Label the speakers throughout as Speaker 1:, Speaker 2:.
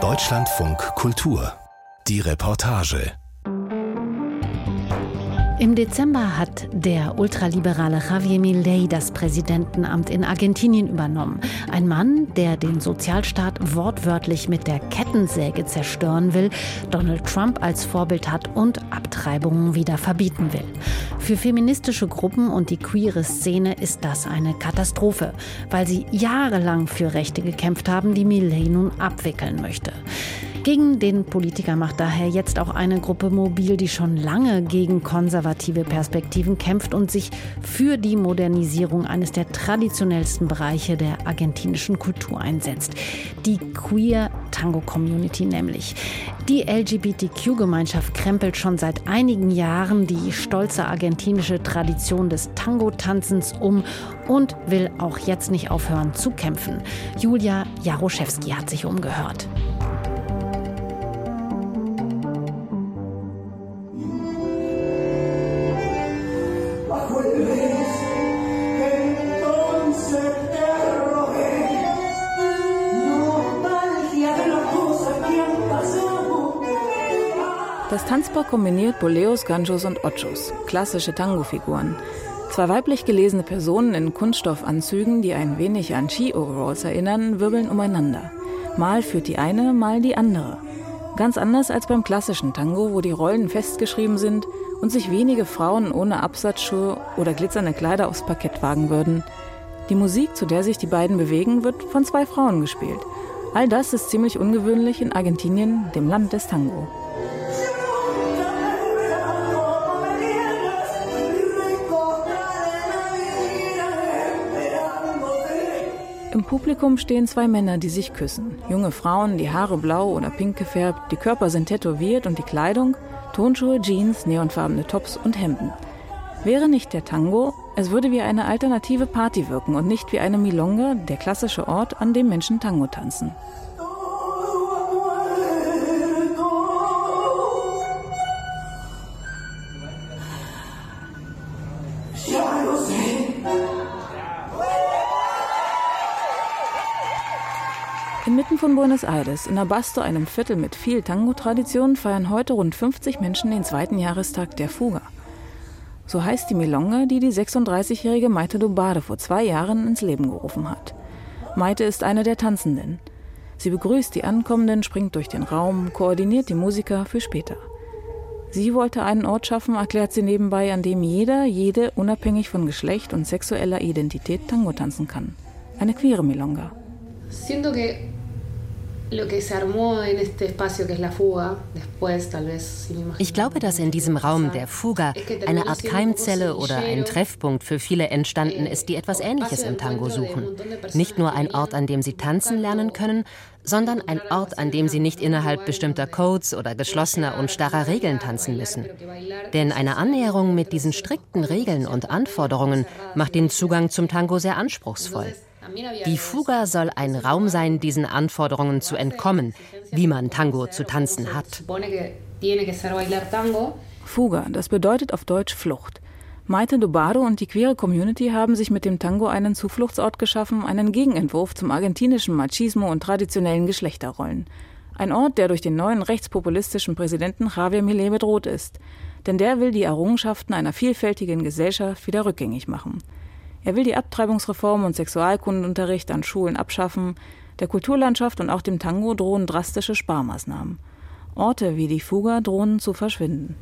Speaker 1: Deutschlandfunk Kultur. Die Reportage.
Speaker 2: Im Dezember hat der ultraliberale Javier Milei das Präsidentenamt in Argentinien übernommen. Ein Mann, der den Sozialstaat wortwörtlich mit der Kettensäge zerstören will, Donald Trump als Vorbild hat und Abtreibungen wieder verbieten will. Für feministische Gruppen und die queere Szene ist das eine Katastrophe, weil sie jahrelang für Rechte gekämpft haben, die Milei nun abwickeln möchte. Gegen den Politiker macht daher jetzt auch eine Gruppe mobil, die schon lange gegen konservative Perspektiven kämpft und sich für die Modernisierung eines der traditionellsten Bereiche der argentinischen Kultur einsetzt. Die Queer Tango Community nämlich. Die LGBTQ-Gemeinschaft krempelt schon seit einigen Jahren die stolze argentinische Tradition des Tango-Tanzens um und will auch jetzt nicht aufhören zu kämpfen. Julia Jaroszewski hat sich umgehört.
Speaker 3: Das Tanzpaar kombiniert Boleos, Ganjos und Ochos, klassische Tango-Figuren. Zwei weiblich gelesene Personen in Kunststoffanzügen, die ein wenig an Ski-Overalls erinnern, wirbeln umeinander. Mal führt die eine, mal die andere. Ganz anders als beim klassischen Tango, wo die Rollen festgeschrieben sind und sich wenige Frauen ohne Absatzschuhe oder glitzernde Kleider aufs Parkett wagen würden. Die Musik, zu der sich die beiden bewegen, wird von zwei Frauen gespielt. All das ist ziemlich ungewöhnlich in Argentinien, dem Land des Tango. Im Publikum stehen zwei Männer, die sich küssen. Junge Frauen, die Haare blau oder pink gefärbt, die Körper sind tätowiert und die Kleidung Tonschuhe, Jeans, neonfarbene Tops und Hemden. Wäre nicht der Tango, es würde wie eine alternative Party wirken und nicht wie eine Milonga, der klassische Ort, an dem Menschen Tango tanzen. Buenos Aires, in Abasto, einem Viertel mit viel Tango-Tradition, feiern heute rund 50 Menschen den zweiten Jahrestag der Fuga. So heißt die Milonga, die die 36-jährige Maite Dubare vor zwei Jahren ins Leben gerufen hat. Maite ist eine der Tanzenden. Sie begrüßt die Ankommenden, springt durch den Raum, koordiniert die Musiker für später. Sie wollte einen Ort schaffen, erklärt sie nebenbei, an dem jeder, jede unabhängig von Geschlecht und sexueller Identität Tango tanzen kann. Eine queere Milonga. Siento que
Speaker 4: ich glaube, dass in diesem Raum der Fuga eine Art Keimzelle oder ein Treffpunkt für viele entstanden
Speaker 2: eh,
Speaker 4: ist, die etwas Ähnliches im Tango suchen. Nicht nur ein Ort, an dem sie tanzen lernen können, sondern ein Ort, an dem sie nicht innerhalb bestimmter Codes oder geschlossener und starrer Regeln tanzen müssen. Denn eine Annäherung mit diesen strikten Regeln und Anforderungen macht den Zugang zum Tango sehr anspruchsvoll. Die Fuga soll ein Raum sein, diesen Anforderungen zu entkommen, wie man Tango zu tanzen hat.
Speaker 3: Fuga, das bedeutet auf Deutsch Flucht. Maite Dubaro und die queere Community haben sich mit dem Tango einen Zufluchtsort geschaffen, einen Gegenentwurf zum argentinischen Machismo und traditionellen Geschlechterrollen. Ein Ort, der durch den neuen rechtspopulistischen Präsidenten Javier Milei bedroht ist. Denn der will die Errungenschaften einer vielfältigen Gesellschaft wieder rückgängig machen. Er will die Abtreibungsreform und Sexualkundenunterricht an Schulen abschaffen. Der Kulturlandschaft und auch dem Tango drohen drastische Sparmaßnahmen. Orte wie die Fuga drohen zu verschwinden.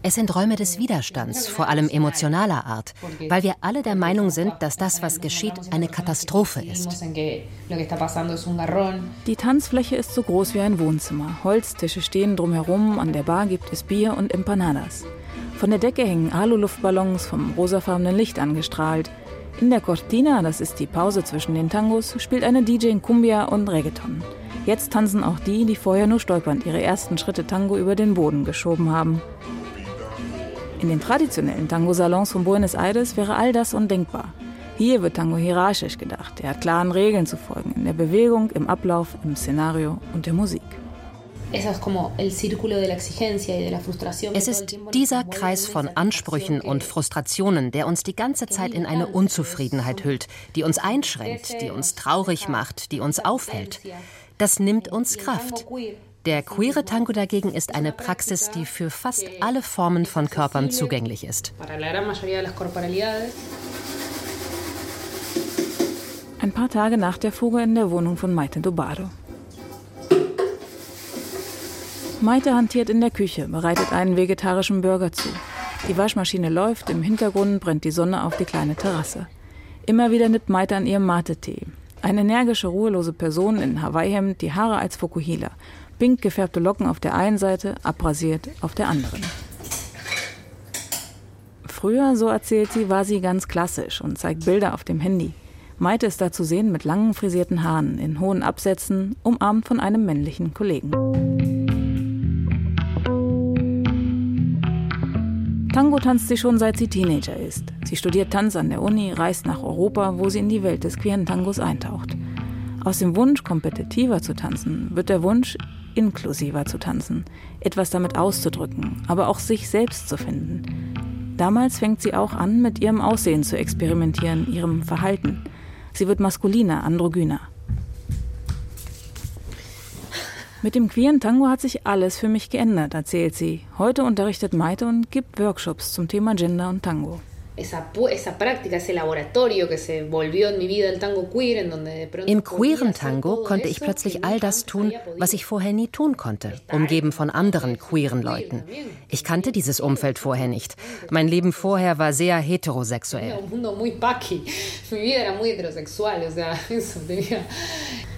Speaker 4: Es sind Räume des Widerstands, vor allem emotionaler Art, weil wir alle der Meinung sind, dass das, was geschieht, eine Katastrophe ist.
Speaker 3: Die Tanzfläche ist so groß wie ein Wohnzimmer. Holztische stehen drumherum, an der Bar gibt es Bier und Empanadas. Von der Decke hängen Aluluftballons vom rosafarbenen Licht angestrahlt. In der Cortina, das ist die Pause zwischen den Tangos, spielt eine DJ in Cumbia und Reggaeton. Jetzt tanzen auch die, die vorher nur stolpernd ihre ersten Schritte Tango über den Boden geschoben haben. In den traditionellen Tango-Salons von Buenos Aires wäre all das undenkbar. Hier wird Tango hierarchisch gedacht. Er hat klaren Regeln zu folgen, in der Bewegung, im Ablauf, im Szenario und der Musik.
Speaker 4: Es ist dieser Kreis von Ansprüchen und Frustrationen, der uns die ganze Zeit in eine Unzufriedenheit hüllt, die uns einschränkt, die uns traurig macht, die uns aufhält. Das nimmt uns Kraft. Der queere Tango dagegen ist eine Praxis, die für fast alle Formen von Körpern zugänglich ist.
Speaker 3: Ein paar Tage nach der Fuge in der Wohnung von Maite Dobaro. Maite hantiert in der Küche, bereitet einen vegetarischen Burger zu. Die Waschmaschine läuft, im Hintergrund brennt die Sonne auf die kleine Terrasse. Immer wieder nippt Maite an ihrem Mate-Tee. Eine energische, ruhelose Person in Hawaii-Hemd, die Haare als Fokuhila. Pink gefärbte Locken auf der einen Seite, abrasiert auf der anderen. Früher, so erzählt sie, war sie ganz klassisch und zeigt Bilder auf dem Handy. Maite ist da zu sehen mit langen frisierten Haaren, in hohen Absätzen, umarmt von einem männlichen Kollegen. Tango tanzt sie schon seit sie Teenager ist. Sie studiert Tanz an der Uni, reist nach Europa, wo sie in die Welt des queeren Tangos eintaucht. Aus dem Wunsch, kompetitiver zu tanzen, wird der Wunsch, inklusiver zu tanzen, etwas damit auszudrücken, aber auch sich selbst zu finden. Damals fängt sie auch an, mit ihrem Aussehen zu experimentieren, ihrem Verhalten. Sie wird maskuliner, androgyner. Mit dem queeren Tango hat sich alles für mich geändert, erzählt sie. Heute unterrichtet Maite und gibt Workshops zum Thema Gender und Tango.
Speaker 4: Im queeren Tango konnte ich plötzlich all das tun, was ich vorher nie tun konnte, umgeben von anderen queeren Leuten. Ich kannte dieses Umfeld vorher nicht. Mein Leben vorher war sehr heterosexuell.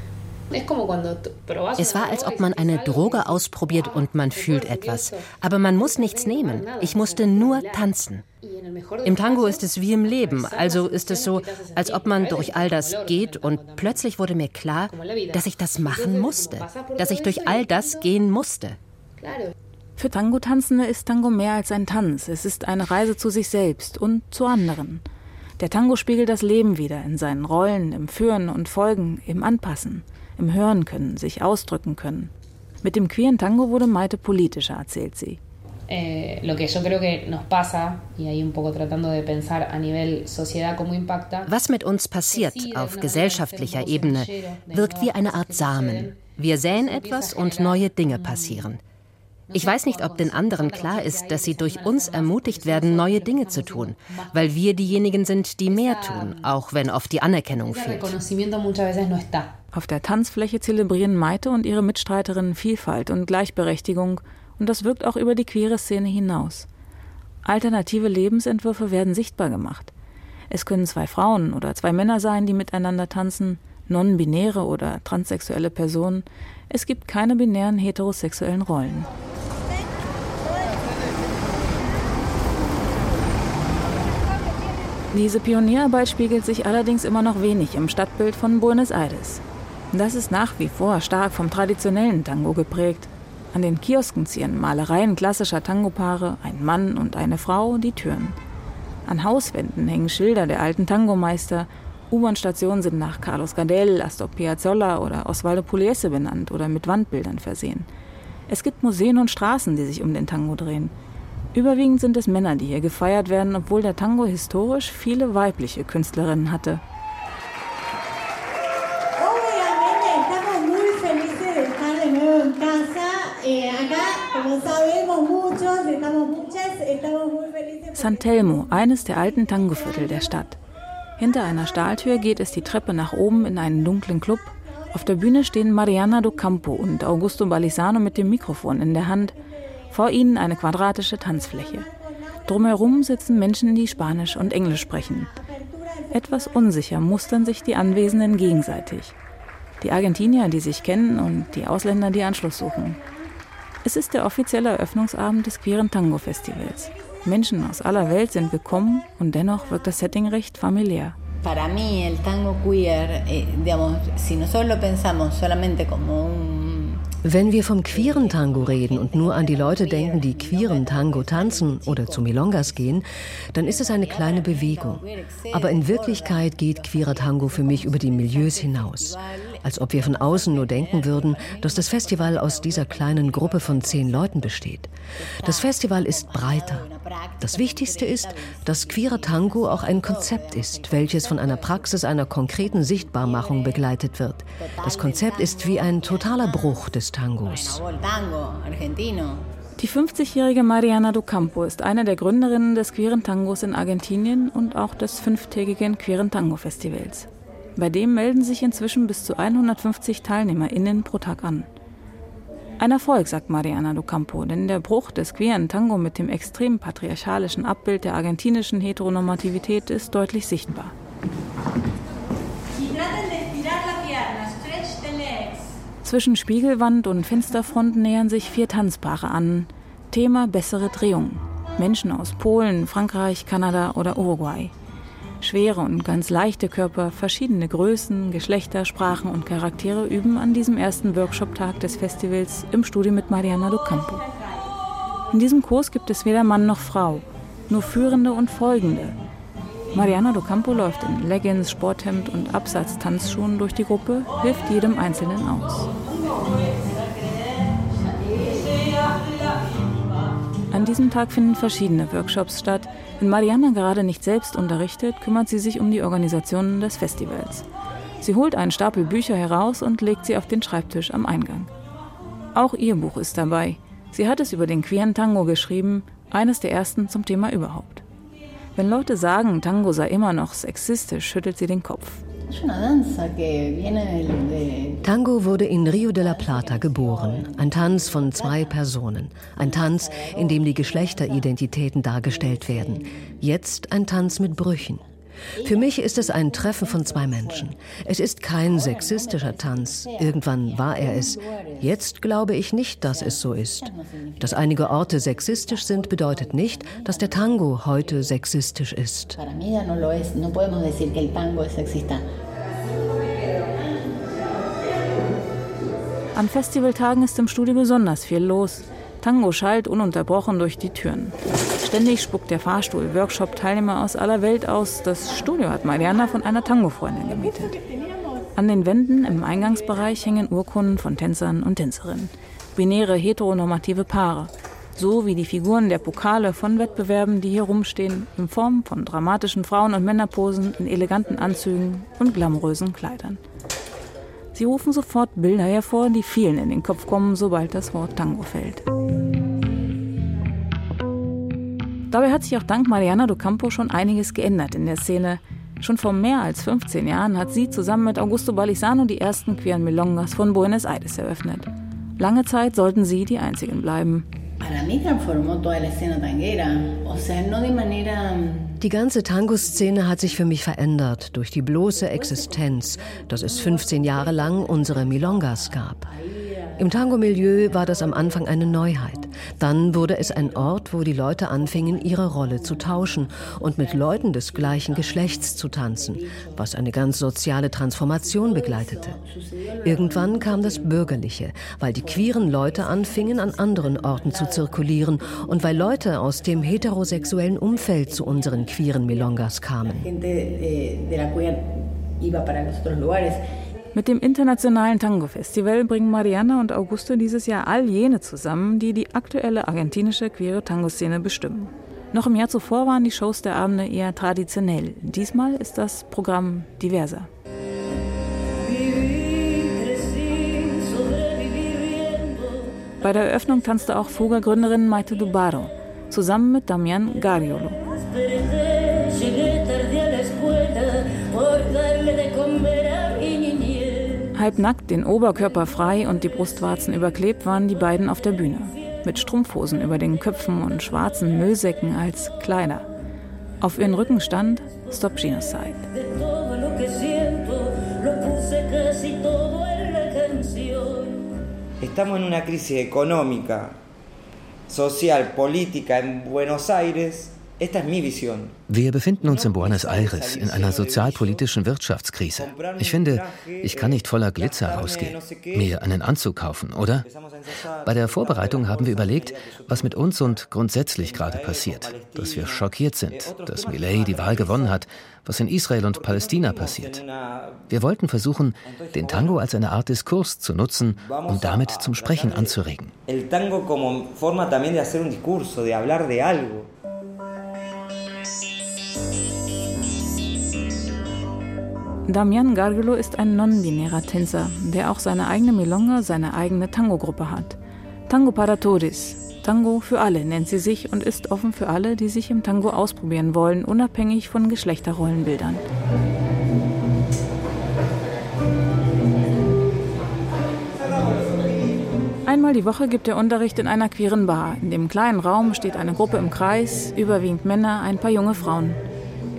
Speaker 4: Es war, als ob man eine Droge ausprobiert und man fühlt etwas. Aber man muss nichts nehmen. Ich musste nur tanzen. Im Tango ist es wie im Leben. Also ist es so, als ob man durch all das geht und plötzlich wurde mir klar, dass ich das machen musste. Dass ich durch all das gehen musste.
Speaker 3: Für Tango-Tanzende ist Tango mehr als ein Tanz. Es ist eine Reise zu sich selbst und zu anderen. Der Tango spiegelt das Leben wieder in seinen Rollen, im Führen und Folgen, im Anpassen im Hören können, sich ausdrücken können. Mit dem queeren Tango wurde Maite politischer, erzählt sie.
Speaker 4: Eh, Was mit uns passiert auf gesellschaftlicher Ebene, wirkt wie eine Art Samen. Wir säen etwas und neue Dinge passieren. Ich weiß nicht, ob den anderen klar ist, dass sie durch uns ermutigt werden, neue Dinge zu tun, weil wir diejenigen sind, die mehr tun, auch wenn oft die Anerkennung fehlt.
Speaker 3: Auf der Tanzfläche zelebrieren Maite und ihre Mitstreiterinnen Vielfalt und Gleichberechtigung und das wirkt auch über die queere Szene hinaus. Alternative Lebensentwürfe werden sichtbar gemacht. Es können zwei Frauen oder zwei Männer sein, die miteinander tanzen, non-binäre oder transsexuelle Personen. Es gibt keine binären heterosexuellen Rollen. Diese Pionierarbeit spiegelt sich allerdings immer noch wenig im Stadtbild von Buenos Aires. Das ist nach wie vor stark vom traditionellen Tango geprägt. An den Kiosken ziehen Malereien klassischer Tangopaare, ein Mann und eine Frau, die Türen. An Hauswänden hängen Schilder der alten Tangomeister. U-Bahn-Stationen sind nach Carlos Gardel, Astor Piazzolla oder Osvaldo Pugliese benannt oder mit Wandbildern versehen. Es gibt Museen und Straßen, die sich um den Tango drehen. Überwiegend sind es Männer, die hier gefeiert werden, obwohl der Tango historisch viele weibliche Künstlerinnen hatte. San Telmo, eines der alten Tangoviertel der Stadt. Hinter einer Stahltür geht es die Treppe nach oben in einen dunklen Club. Auf der Bühne stehen Mariana do Campo und Augusto Balisano mit dem Mikrofon in der Hand. Vor ihnen eine quadratische Tanzfläche. Drumherum sitzen Menschen, die Spanisch und Englisch sprechen. Etwas unsicher mustern sich die Anwesenden gegenseitig. Die Argentinier, die sich kennen, und die Ausländer, die Anschluss suchen. Es ist der offizielle Eröffnungsabend des Queeren Tango Festivals. Menschen aus aller Welt sind gekommen und dennoch wirkt das Setting recht familiär. Para mí el tango queer, eh, digamos, si nosotros lo pensamos solamente como un
Speaker 5: wenn wir vom queeren Tango reden und nur an die Leute denken, die queeren Tango tanzen oder zu Milongas gehen, dann ist es eine kleine Bewegung. Aber in Wirklichkeit geht queerer Tango für mich über die Milieus hinaus. Als ob wir von außen nur denken würden, dass das Festival aus dieser kleinen Gruppe von zehn Leuten besteht. Das Festival ist breiter. Das Wichtigste ist, dass queerer Tango auch ein Konzept ist, welches von einer Praxis einer konkreten Sichtbarmachung begleitet wird. Das Konzept ist wie ein totaler Bruch des Tangos.
Speaker 3: Die 50-jährige Mariana do Campo ist eine der Gründerinnen des queeren Tangos in Argentinien und auch des fünftägigen queeren Tango Festivals. Bei dem melden sich inzwischen bis zu 150 TeilnehmerInnen pro Tag an. Ein Erfolg, sagt Mariana do Campo, denn der Bruch des queeren Tango mit dem extrem patriarchalischen Abbild der argentinischen Heteronormativität ist deutlich sichtbar. Zwischen Spiegelwand und Fensterfront nähern sich vier Tanzpaare an. Thema bessere Drehung. Menschen aus Polen, Frankreich, Kanada oder Uruguay. Schwere und ganz leichte Körper, verschiedene Größen, Geschlechter, Sprachen und Charaktere üben an diesem ersten Workshop-Tag des Festivals im Studio mit Mariana do Campo. In diesem Kurs gibt es weder Mann noch Frau, nur Führende und Folgende, Mariana do Campo läuft in Leggings, Sporthemd und Absatztanzschuhen durch die Gruppe, hilft jedem Einzelnen aus. An diesem Tag finden verschiedene Workshops statt. Wenn Mariana gerade nicht selbst unterrichtet, kümmert sie sich um die Organisation des Festivals. Sie holt einen Stapel Bücher heraus und legt sie auf den Schreibtisch am Eingang. Auch ihr Buch ist dabei. Sie hat es über den queeren Tango geschrieben, eines der ersten zum Thema überhaupt. Wenn Leute sagen, Tango sei immer noch sexistisch, schüttelt sie den Kopf.
Speaker 5: Tango wurde in Rio de la Plata geboren. Ein Tanz von zwei Personen. Ein Tanz, in dem die Geschlechteridentitäten dargestellt werden. Jetzt ein Tanz mit Brüchen. Für mich ist es ein Treffen von zwei Menschen. Es ist kein sexistischer Tanz. Irgendwann war er es. Jetzt glaube ich nicht, dass es so ist. Dass einige Orte sexistisch sind, bedeutet nicht, dass der Tango heute sexistisch ist.
Speaker 3: An Festivaltagen ist im Studio besonders viel los. Tango schallt ununterbrochen durch die Türen. Ständig spuckt der Fahrstuhl Workshop-Teilnehmer aus aller Welt aus. Das Studio hat Mariana von einer Tango-Freundin gemietet. An den Wänden im Eingangsbereich hängen Urkunden von Tänzern und Tänzerinnen. Binäre heteronormative Paare. So wie die Figuren der Pokale von Wettbewerben, die hier rumstehen, in Form von dramatischen Frauen- und Männerposen in eleganten Anzügen und glamourösen Kleidern. Sie rufen sofort Bilder hervor, die vielen in den Kopf kommen, sobald das Wort Tango fällt. Dabei hat sich auch dank Mariana do Campo schon einiges geändert in der Szene. Schon vor mehr als 15 Jahren hat sie zusammen mit Augusto Balisano die ersten queeren Milongas von Buenos Aires eröffnet. Lange Zeit sollten sie die einzigen bleiben.
Speaker 5: Die ganze Tango-Szene hat sich für mich verändert durch die bloße Existenz, dass es 15 Jahre lang unsere Milongas gab. Im Tango-Milieu war das am Anfang eine Neuheit. Dann wurde es ein Ort, wo die Leute anfingen, ihre Rolle zu tauschen und mit Leuten des gleichen Geschlechts zu tanzen, was eine ganz soziale Transformation begleitete. Irgendwann kam das Bürgerliche, weil die queeren Leute anfingen, an anderen Orten zu zirkulieren und weil Leute aus dem heterosexuellen Umfeld zu unseren queeren Milongas kamen.
Speaker 3: Mit dem Internationalen Tango Festival bringen Mariana und Augusto dieses Jahr all jene zusammen, die die aktuelle argentinische queere Tango-Szene bestimmen. Noch im Jahr zuvor waren die Shows der Abende eher traditionell. Diesmal ist das Programm diverser. Bei der Eröffnung tanzte auch Fuga-Gründerin Maite Dubaro zusammen mit Damian Gariolo. Halbnackt, den Oberkörper frei und die Brustwarzen überklebt waren die beiden auf der Bühne. Mit Strumpfhosen über den Köpfen und schwarzen Müllsäcken als Kleider. Auf ihren Rücken stand Stop Genocide.
Speaker 6: Estamos en una crisis económica, social, política en Buenos Aires Wir befinden uns in Buenos Aires in einer sozialpolitischen Wirtschaftskrise. Ich finde, ich kann nicht voller Glitzer rausgehen, mir einen Anzug kaufen, oder? Bei der Vorbereitung haben wir überlegt, was mit uns und grundsätzlich gerade passiert. Dass wir schockiert sind, dass Millet die Wahl gewonnen hat, was in Israel und Palästina passiert. Wir wollten versuchen, den Tango als eine Art Diskurs zu nutzen, um damit zum Sprechen anzuregen. El tango como forma también de hacer un discurso, de hablar de algo.
Speaker 3: Damian Gargelo ist ein non-binärer Tänzer, der auch seine eigene Milonga, seine eigene Tango-Gruppe hat. Tango para Todes. Tango für alle nennt sie sich und ist offen für alle, die sich im Tango ausprobieren wollen, unabhängig von Geschlechterrollenbildern. Einmal die Woche gibt er Unterricht in einer queeren Bar. In dem kleinen Raum steht eine Gruppe im Kreis, überwiegend Männer, ein paar junge Frauen.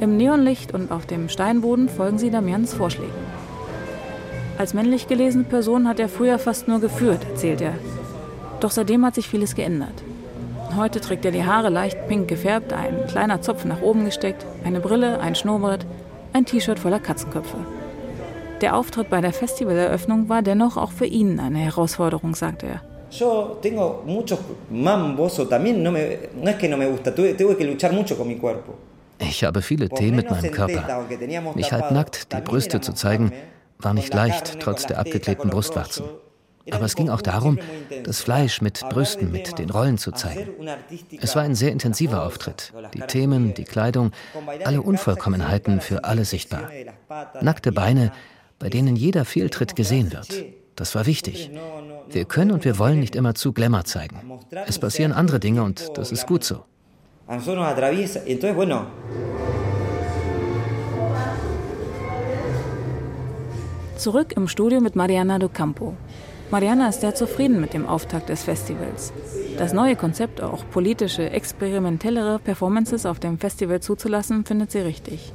Speaker 3: Im Neonlicht und auf dem Steinboden folgen sie Damians Vorschlägen. Als männlich gelesene Person hat er früher fast nur geführt, erzählt er. Doch seitdem hat sich vieles geändert. Heute trägt er die Haare leicht pink gefärbt, ein kleiner Zopf nach oben gesteckt, eine Brille, ein Schnurrbart, ein T-Shirt voller Katzenköpfe. Der Auftritt bei der Festivaleröffnung war dennoch auch für ihn eine Herausforderung, sagt er. Yo tengo muchos mambos o es que no me gusta, tuve, tuve que luchar mucho con mi cuerpo. Ich habe viele Themen mit meinem Körper. Mich halbnackt, die Brüste zu zeigen, war nicht leicht, trotz der abgeklebten Brustwarzen. Aber es ging auch darum, das Fleisch mit Brüsten, mit den Rollen zu zeigen. Es war ein sehr intensiver Auftritt. Die Themen, die Kleidung, alle Unvollkommenheiten für alle sichtbar. Nackte Beine, bei denen jeder Fehltritt gesehen wird. Das war wichtig. Wir können und wir wollen nicht immer zu Glamour zeigen. Es passieren andere Dinge und das ist gut so a nosotros nos atraviesa. Entonces, bueno. Zurück im Studio mit Mariana do Campo. Mariana ist sehr zufrieden mit dem Auftakt des Festivals. Das neue Konzept, auch politische, experimentellere Performances auf dem Festival zuzulassen, findet sie richtig.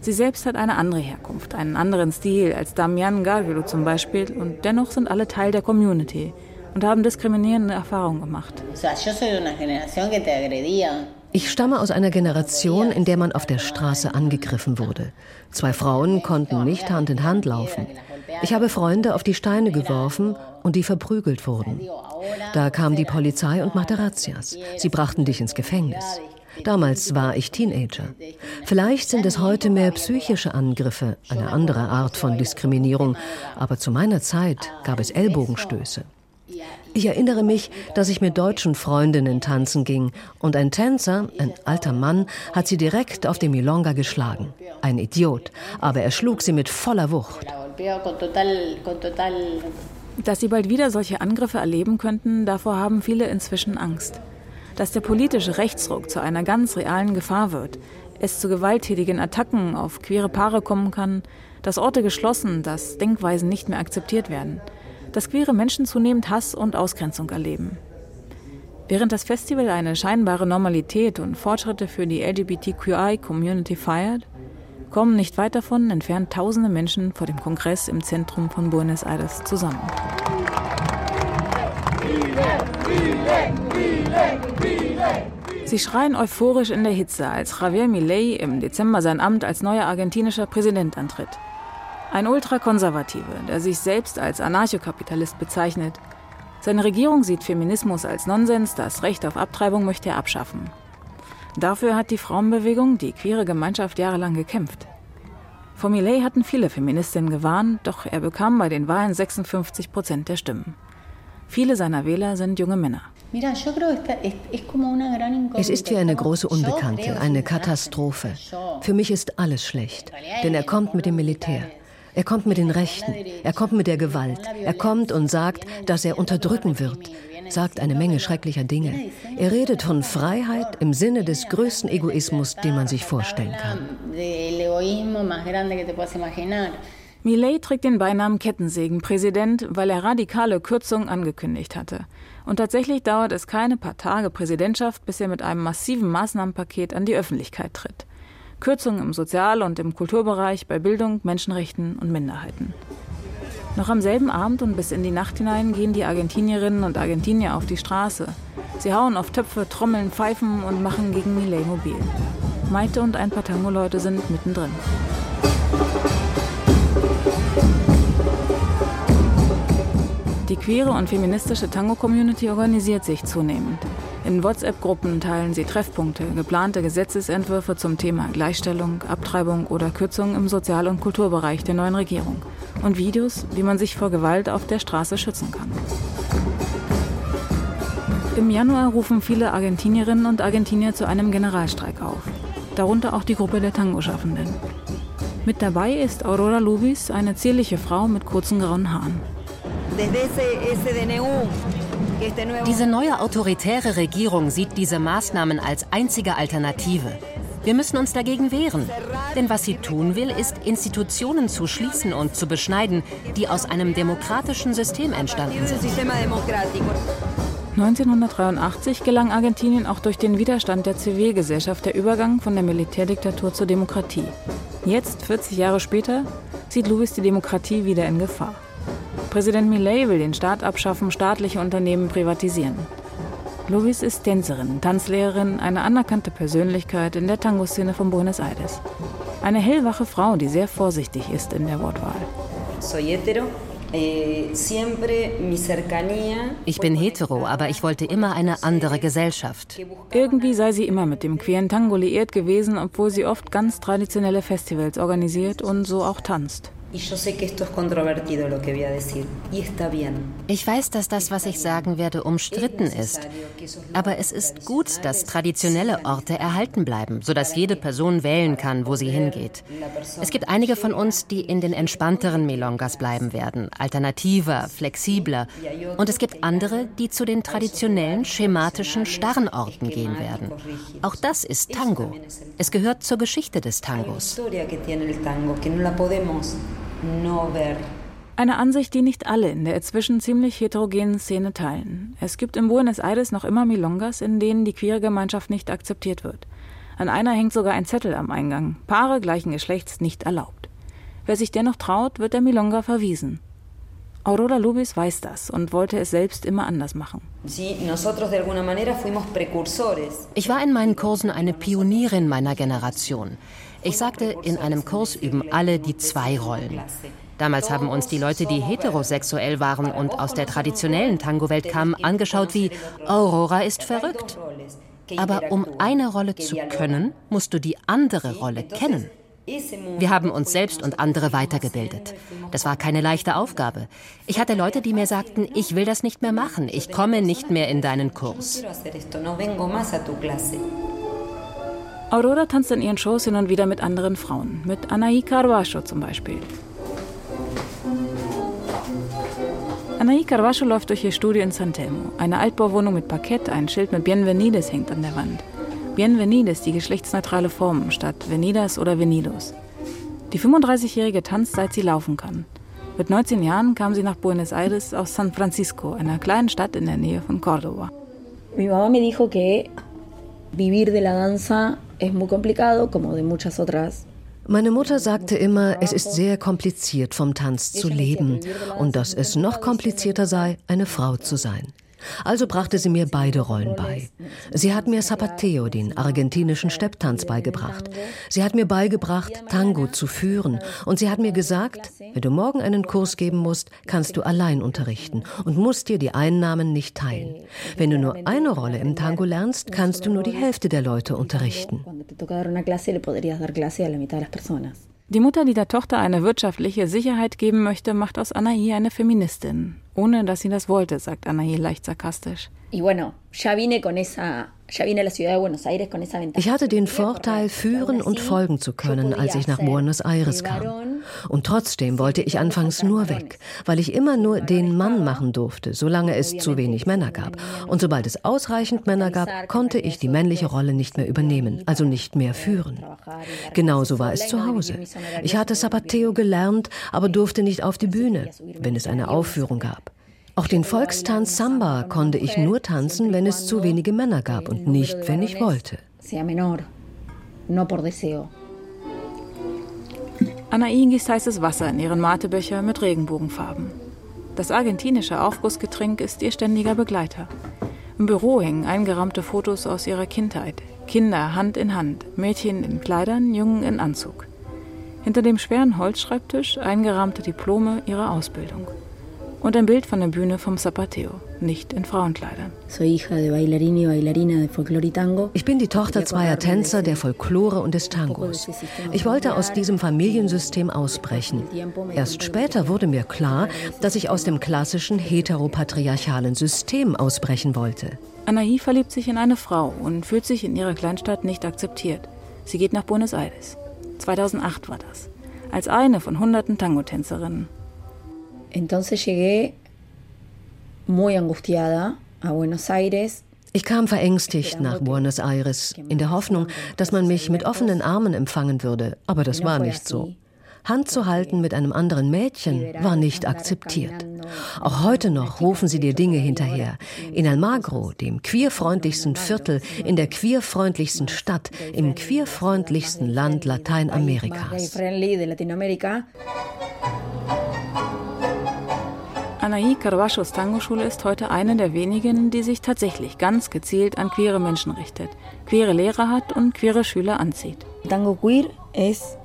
Speaker 3: Sie selbst hat eine andere Herkunft, einen anderen Stil als Damian Gargelo zum Beispiel und dennoch sind alle Teil der Community – und haben diskriminierende Erfahrungen gemacht.
Speaker 5: Ich stamme aus einer Generation, in der man auf der Straße angegriffen wurde. Zwei Frauen konnten nicht Hand in Hand laufen. Ich habe Freunde auf die Steine geworfen und die verprügelt wurden. Da kam die Polizei und machte Razzias. Sie brachten dich ins Gefängnis. Damals war ich Teenager. Vielleicht sind es heute mehr psychische Angriffe, eine andere Art von Diskriminierung, aber zu meiner Zeit gab es Ellbogenstöße. Ich erinnere mich, dass ich mit deutschen Freundinnen tanzen ging und ein Tänzer, ein alter Mann, hat sie direkt auf dem Milonga geschlagen. Ein Idiot, aber er schlug sie mit voller Wucht.
Speaker 3: Dass sie bald wieder solche Angriffe erleben könnten, davor haben viele inzwischen Angst. Dass der politische Rechtsruck zu einer ganz realen Gefahr wird, es zu gewalttätigen Attacken auf queere Paare kommen kann, dass Orte geschlossen, dass Denkweisen nicht mehr akzeptiert werden – dass queere Menschen zunehmend Hass und Ausgrenzung erleben. Während das Festival eine scheinbare Normalität und Fortschritte für die LGBTQI-Community feiert, kommen nicht weit davon entfernt tausende Menschen vor dem Kongress im Zentrum von Buenos Aires zusammen. Sie schreien euphorisch in der Hitze, als Javier Milei im Dezember sein Amt als neuer argentinischer Präsident antritt. Ein Ultrakonservative, der sich selbst als Anarchokapitalist bezeichnet. Seine Regierung sieht Feminismus als Nonsens, das Recht auf Abtreibung möchte er abschaffen. Dafür hat die Frauenbewegung, die queere Gemeinschaft jahrelang gekämpft. Vor Millet hatten viele Feministinnen gewarnt, doch er bekam bei den Wahlen 56 Prozent der Stimmen. Viele seiner Wähler sind junge Männer.
Speaker 5: Es ist wie eine große Unbekannte, eine Katastrophe. Für mich ist alles schlecht, denn er kommt mit dem Militär. Er kommt mit den Rechten, er kommt mit der Gewalt, er kommt und sagt, dass er unterdrücken wird, sagt eine Menge schrecklicher Dinge. Er redet von Freiheit im Sinne des größten Egoismus, den man sich vorstellen kann.
Speaker 3: Millet trägt den Beinamen Kettensägenpräsident, weil er radikale Kürzungen angekündigt hatte. Und tatsächlich dauert es keine paar Tage Präsidentschaft, bis er mit einem massiven Maßnahmenpaket an die Öffentlichkeit tritt. Kürzungen im Sozial- und im Kulturbereich, bei Bildung, Menschenrechten und Minderheiten. Noch am selben Abend und bis in die Nacht hinein gehen die Argentinierinnen und Argentinier auf die Straße. Sie hauen auf Töpfe, trommeln, pfeifen und machen gegen Millet mobil. Maite und ein paar Tango-Leute sind mittendrin. Die queere und feministische Tango-Community organisiert sich zunehmend. In WhatsApp-Gruppen teilen sie Treffpunkte, geplante Gesetzesentwürfe zum Thema Gleichstellung, Abtreibung oder Kürzungen im Sozial- und Kulturbereich der neuen Regierung und Videos, wie man sich vor Gewalt auf der Straße schützen kann. Im Januar rufen viele Argentinierinnen und Argentinier zu einem Generalstreik auf, darunter auch die Gruppe der Tango-Schaffenden. Mit dabei ist Aurora Lubis, eine zierliche Frau mit kurzen grauen Haaren.
Speaker 4: Diese neue autoritäre Regierung sieht diese Maßnahmen als einzige Alternative. Wir müssen uns dagegen wehren. Denn was sie tun will, ist, Institutionen zu schließen und zu beschneiden, die aus einem demokratischen System entstanden sind.
Speaker 3: 1983 gelang Argentinien auch durch den Widerstand der Zivilgesellschaft der Übergang von der Militärdiktatur zur Demokratie. Jetzt, 40 Jahre später, sieht Luis die Demokratie wieder in Gefahr. Präsident Millet will den Staat abschaffen, staatliche Unternehmen privatisieren. Luis ist Tänzerin, Tanzlehrerin, eine anerkannte Persönlichkeit in der Tango-Szene von Buenos Aires. Eine hellwache Frau, die sehr vorsichtig ist in der Wortwahl.
Speaker 4: Eh, ich bin hetero, aber ich wollte immer eine andere Gesellschaft.
Speaker 3: Irgendwie sei sie immer mit dem queeren Tango liiert gewesen, obwohl sie oft ganz traditionelle Festivals organisiert und so auch tanzt. Ich
Speaker 4: weiß, dass das, was ich sagen werde, umstritten ist. Aber es ist gut, dass traditionelle Orte erhalten bleiben, sodass jede Person wählen kann, wo sie hingeht. Es gibt einige von uns, die in den entspannteren Milongas bleiben werden, alternativer, flexibler. Und es gibt andere, die zu den traditionellen, schematischen, starren Orten gehen werden. Auch das ist Tango. Es gehört zur Geschichte des Tangos
Speaker 3: Eine Ansicht, die nicht alle in der inzwischen ziemlich heterogenen Szene teilen. Es gibt in Buenos Aires noch immer Milongas, in denen die queere Gemeinschaft nicht akzeptiert wird. An einer hängt sogar ein Zettel am Eingang. Paare gleichen Geschlechts nicht erlaubt. Wer sich dennoch traut, wird der Milonga verwiesen. Aurora Lubis weiß das und wollte es selbst immer anders machen.
Speaker 4: Ich war in meinen Kursen eine Pionierin meiner Generation. Ich sagte, in einem Kurs üben alle die zwei Rollen. Damals haben uns die Leute, die heterosexuell waren und aus der traditionellen Tango-Welt kamen, angeschaut wie Aurora ist verrückt. Aber um eine Rolle zu können, musst du die andere Rolle kennen. Wir haben uns selbst und andere weitergebildet. Das war keine leichte Aufgabe. Ich hatte Leute, die mir sagten, ich will das nicht mehr machen, ich komme nicht mehr in deinen Kurs.
Speaker 3: Aurora tanzt in ihren Shows hin und wieder mit anderen Frauen, mit Anaí Carvacho zum Beispiel. Anaí Carvacho läuft durch ihr Studio in San Telmo. Eine Altbauwohnung mit Parkett, ein Schild mit Bienvenides hängt an der Wand. Bienvenides, die geschlechtsneutrale Form, statt Venidas oder Venidos. Die 35-Jährige tanzt, seit sie laufen kann. Mit 19 Jahren kam sie nach Buenos Aires aus San Francisco, einer kleinen Stadt in der Nähe von Córdoba. Mi mamá me dijo que vivir de la danza es muy complicado, como de muchas otras
Speaker 5: meine Mutter sagte immer, es ist sehr kompliziert, vom Tanz zu leben und dass es noch komplizierter sei, eine Frau zu sein. Also brachte sie mir beide Rollen bei. Sie hat mir Zapateo, den argentinischen Stepptanz, beigebracht. Sie hat mir beigebracht, Tango zu führen. Und sie hat mir gesagt, wenn du morgen einen Kurs geben musst, kannst du allein unterrichten und musst dir die Einnahmen nicht teilen. Wenn du nur eine Rolle im Tango lernst, kannst du nur die Hälfte der Leute unterrichten.
Speaker 3: Die Mutter, die der Tochter eine wirtschaftliche Sicherheit geben möchte, macht aus Anahi eine Feministin. Ohne dass sie das wollte, sagt Anahi leicht sarkastisch. Y bueno, ya vine con esa
Speaker 5: ich hatte den Vorteil, führen und folgen zu können, als ich nach Buenos Aires kam. Und trotzdem wollte ich anfangs nur weg, weil ich immer nur den Mann machen durfte, solange es zu wenig Männer gab. Und sobald es ausreichend Männer gab, konnte ich die männliche Rolle nicht mehr übernehmen, also nicht mehr führen. Genauso war es zu Hause. Ich hatte Zapateo gelernt, aber durfte nicht auf die Bühne, wenn es eine Aufführung gab. Auch den Volkstanz Samba konnte ich nur tanzen, wenn es zu wenige Männer gab und nicht, wenn ich wollte.
Speaker 3: Anaí gießt heißes Wasser in ihren Matebecher mit Regenbogenfarben. Das argentinische Aufgussgetränk ist ihr ständiger Begleiter. Im Büro hängen eingerahmte Fotos aus ihrer Kindheit. Kinder Hand in Hand, Mädchen in Kleidern, Jungen in Anzug. Hinter dem schweren Holzschreibtisch eingerahmte Diplome ihrer Ausbildung. Und ein Bild von der Bühne vom Zapateo, nicht in Frauenkleidern.
Speaker 5: Ich bin die Tochter zweier Tänzer der Folklore und des Tangos. Ich wollte aus diesem Familiensystem ausbrechen. Erst später wurde mir klar, dass ich aus dem klassischen heteropatriarchalen System ausbrechen wollte.
Speaker 3: Anahi verliebt sich in eine Frau und fühlt sich in ihrer Kleinstadt nicht akzeptiert. Sie geht nach Buenos Aires. 2008 war das. Als eine von hunderten Tango-Tänzerinnen.
Speaker 7: Entonces llegué muy angustiada a Buenos Aires.
Speaker 5: Ich kam verängstigt nach Buenos Aires, in der Hoffnung, dass man mich mit offenen Armen empfangen würde, aber das war nicht so. Hand zu halten mit einem anderen Mädchen war nicht akzeptiert. Auch heute noch rufen sie dir Dinge hinterher. In Almagro, dem queerfreundlichsten Viertel, in der queerfreundlichsten Stadt, im queerfreundlichsten Land Lateinamerikas.
Speaker 3: Anaí Carvajos Tango-Schule ist heute eine der wenigen, die sich tatsächlich ganz gezielt an queere Menschen richtet, queere Lehrer hat und queere Schüler anzieht.
Speaker 7: Tango queer ist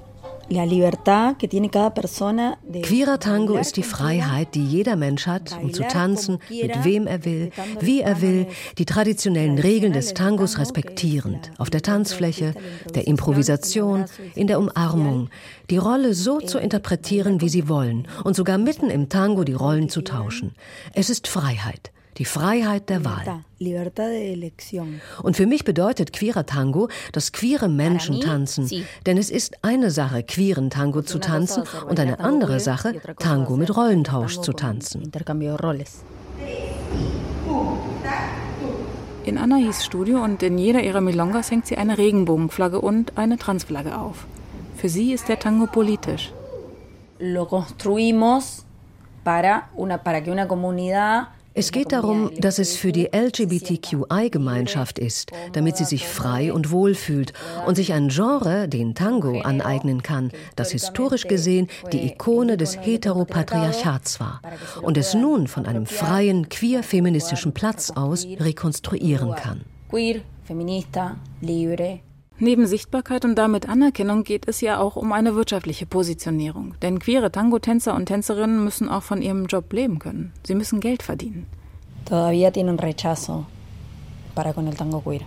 Speaker 5: Queerer Tango ist die Freiheit, die jeder Mensch hat, um zu tanzen, mit wem er will, wie er will, die traditionellen Regeln des Tangos respektierend, auf der Tanzfläche, der Improvisation, in der Umarmung, die Rolle so zu interpretieren, wie sie wollen und sogar mitten im Tango die Rollen zu tauschen. Es ist Freiheit die Freiheit der Wahl. Und für mich bedeutet queerer Tango, dass queere Menschen tanzen. Denn es ist eine Sache, queeren Tango zu tanzen und eine andere Sache, Tango mit Rollentausch zu tanzen.
Speaker 3: In Anahis Studio und in jeder ihrer Milongas hängt sie eine Regenbogenflagge und eine Transflagge auf. Für sie ist der Tango politisch.
Speaker 7: Lo construimos para, una, para que una comunidad
Speaker 5: es geht darum, dass es für die LGBTQI-Gemeinschaft ist, damit sie sich frei und wohl fühlt und sich ein Genre, den Tango, aneignen kann, das historisch gesehen die Ikone des Heteropatriarchats war und es nun von einem freien, queer-feministischen Platz aus rekonstruieren kann.
Speaker 7: Queer, feminista, libre.
Speaker 3: Neben Sichtbarkeit und damit Anerkennung geht es ja auch um eine wirtschaftliche Positionierung. Denn queere Tango-Tänzer und Tänzerinnen müssen auch von ihrem Job leben können. Sie müssen Geld verdienen.
Speaker 7: Todavía tienen rechazo para con el tango queer.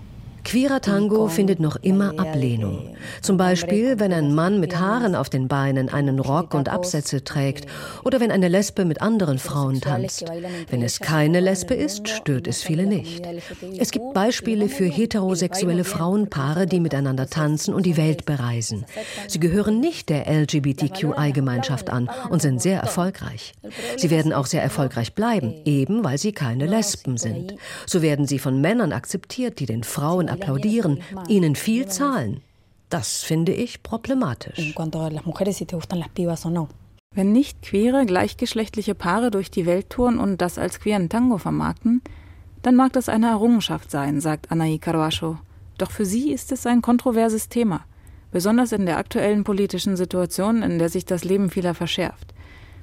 Speaker 5: Queerer Tango findet noch immer Ablehnung. Zum Beispiel, wenn ein Mann mit Haaren auf den Beinen einen Rock und Absätze trägt oder wenn eine Lesbe mit anderen Frauen tanzt. Wenn es keine Lesbe ist, stört es viele nicht. Es gibt Beispiele für heterosexuelle Frauenpaare, die miteinander tanzen und die Welt bereisen. Sie gehören nicht der LGBTQI-Gemeinschaft an und sind sehr erfolgreich. Sie werden auch sehr erfolgreich bleiben, eben weil sie keine Lesben sind. So werden sie von Männern akzeptiert, die den Frauen applaudieren, ihnen viel zahlen. Das finde ich problematisch.
Speaker 3: Wenn nicht queere, gleichgeschlechtliche Paare durch die Welt touren und das als queeren Tango vermarkten, dann mag das eine Errungenschaft sein, sagt Anaí Carvacho. Doch für sie ist es ein kontroverses Thema, besonders in der aktuellen politischen Situation, in der sich das Leben vieler verschärft.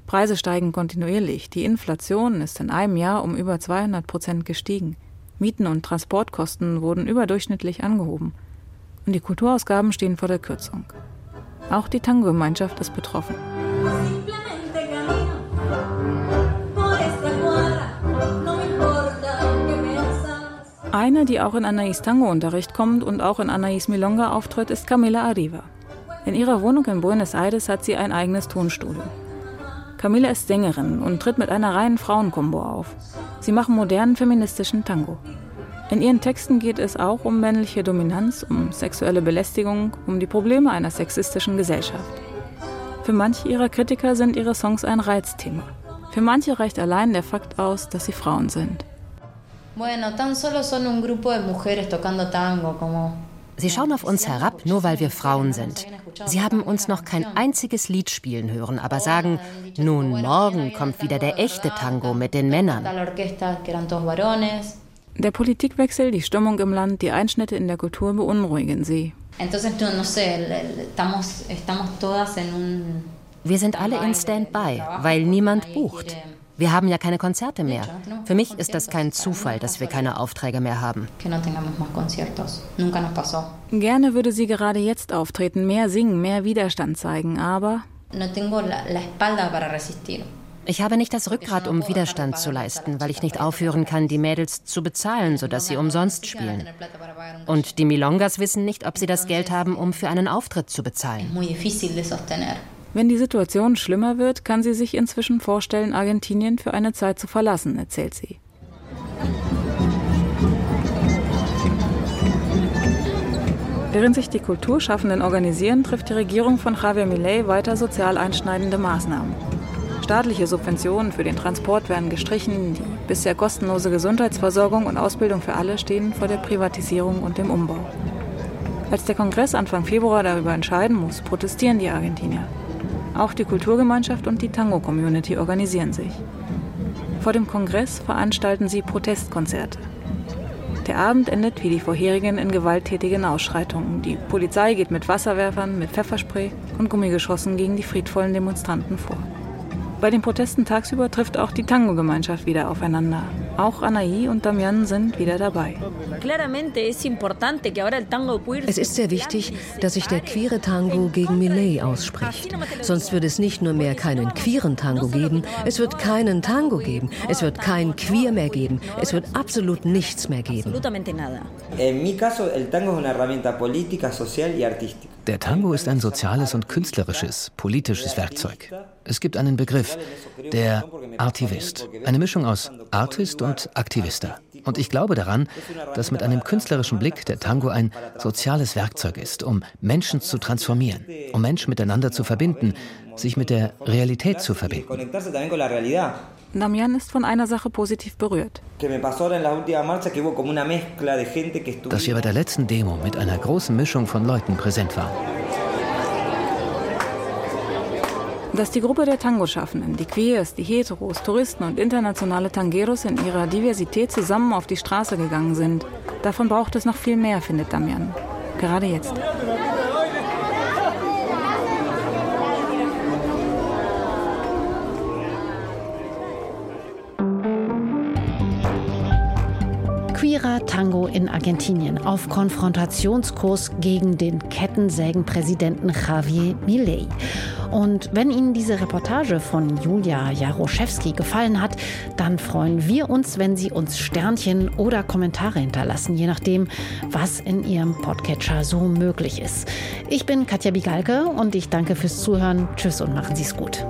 Speaker 3: Preise steigen kontinuierlich, die Inflation ist in einem Jahr um über 200 Prozent gestiegen. Mieten und Transportkosten wurden überdurchschnittlich angehoben. Und die Kulturausgaben stehen vor der Kürzung. Auch die Tango-Gemeinschaft ist betroffen. Eine, die auch in Anais Tango-Unterricht kommt und auch in Anais Milonga auftritt, ist Camila Arriva. In ihrer Wohnung in Buenos Aires hat sie ein eigenes Tonstudio. Camila ist Sängerin und tritt mit einer reinen Frauenkombo auf. Sie machen modernen feministischen Tango. In ihren Texten geht es auch um männliche Dominanz, um sexuelle Belästigung, um die Probleme einer sexistischen Gesellschaft. Für manche ihrer Kritiker sind ihre Songs ein Reizthema. Für manche reicht allein der Fakt aus, dass sie Frauen sind.
Speaker 4: Bueno, tan solo son un grupo de mujeres tocando tango, como Sie schauen auf uns herab, nur weil wir Frauen sind. Sie haben uns noch kein einziges Lied spielen hören, aber sagen, nun morgen kommt wieder der echte Tango mit den Männern.
Speaker 3: Der Politikwechsel, die Stimmung im Land, die Einschnitte in der Kultur beunruhigen sie.
Speaker 4: Wir sind alle in Standby, weil niemand bucht. Wir haben ja keine Konzerte mehr. Für mich ist das kein Zufall, dass wir keine Aufträge mehr haben.
Speaker 3: Gerne würde sie gerade jetzt auftreten, mehr singen, mehr Widerstand zeigen, aber
Speaker 4: ich habe nicht das Rückgrat, um Widerstand zu leisten, weil ich nicht aufhören kann, die Mädels zu bezahlen, sodass sie umsonst spielen. Und die Milongas wissen nicht, ob sie das Geld haben, um für einen Auftritt zu bezahlen.
Speaker 3: Wenn die Situation schlimmer wird, kann sie sich inzwischen vorstellen, Argentinien für eine Zeit zu verlassen, erzählt sie. Während sich die Kulturschaffenden organisieren, trifft die Regierung von Javier Milei weiter sozial einschneidende Maßnahmen. Staatliche Subventionen für den Transport werden gestrichen, die bisher kostenlose Gesundheitsversorgung und Ausbildung für alle stehen vor der Privatisierung und dem Umbau. Als der Kongress Anfang Februar darüber entscheiden muss, protestieren die Argentinier. Auch die Kulturgemeinschaft und die Tango-Community organisieren sich. Vor dem Kongress veranstalten sie Protestkonzerte. Der Abend endet wie die vorherigen in gewalttätigen Ausschreitungen. Die Polizei geht mit Wasserwerfern, mit Pfefferspray und Gummigeschossen gegen die friedvollen Demonstranten vor. Bei den Protesten tagsüber trifft auch die Tango-Gemeinschaft wieder aufeinander. Auch Anaí und Damian sind wieder dabei.
Speaker 5: Es ist sehr wichtig, dass sich der queere Tango gegen Millet ausspricht. Sonst wird es nicht nur mehr keinen queeren Tango geben, es wird keinen Tango geben, es wird kein Queer mehr geben, es wird absolut nichts mehr geben.
Speaker 6: Der Tango ist ein soziales und künstlerisches, politisches Werkzeug. Es gibt einen Begriff, der Artivist, eine Mischung aus Artist und Aktivista. Und ich glaube daran, dass mit einem künstlerischen Blick der Tango ein soziales Werkzeug ist, um Menschen zu transformieren, um Menschen miteinander zu verbinden, sich mit der Realität zu verbinden.
Speaker 3: Damian ist von einer Sache positiv berührt.
Speaker 6: Dass wir bei der letzten Demo mit einer großen Mischung von Leuten präsent waren.
Speaker 3: Dass die Gruppe der Tango-Schaffenden, die Queers, die Heteros, Touristen und internationale Tangeros in ihrer Diversität zusammen auf die Straße gegangen sind, davon braucht es noch viel mehr, findet Damian. Gerade jetzt.
Speaker 2: Tango in Argentinien auf Konfrontationskurs gegen den Kettensägenpräsidenten Javier Milei. Und wenn Ihnen diese Reportage von Julia Jaroszewski gefallen hat, dann freuen wir uns, wenn Sie uns Sternchen oder Kommentare hinterlassen, je nachdem, was in Ihrem Podcatcher so möglich ist. Ich bin Katja Bigalke und ich danke fürs Zuhören. Tschüss und machen Sie es gut.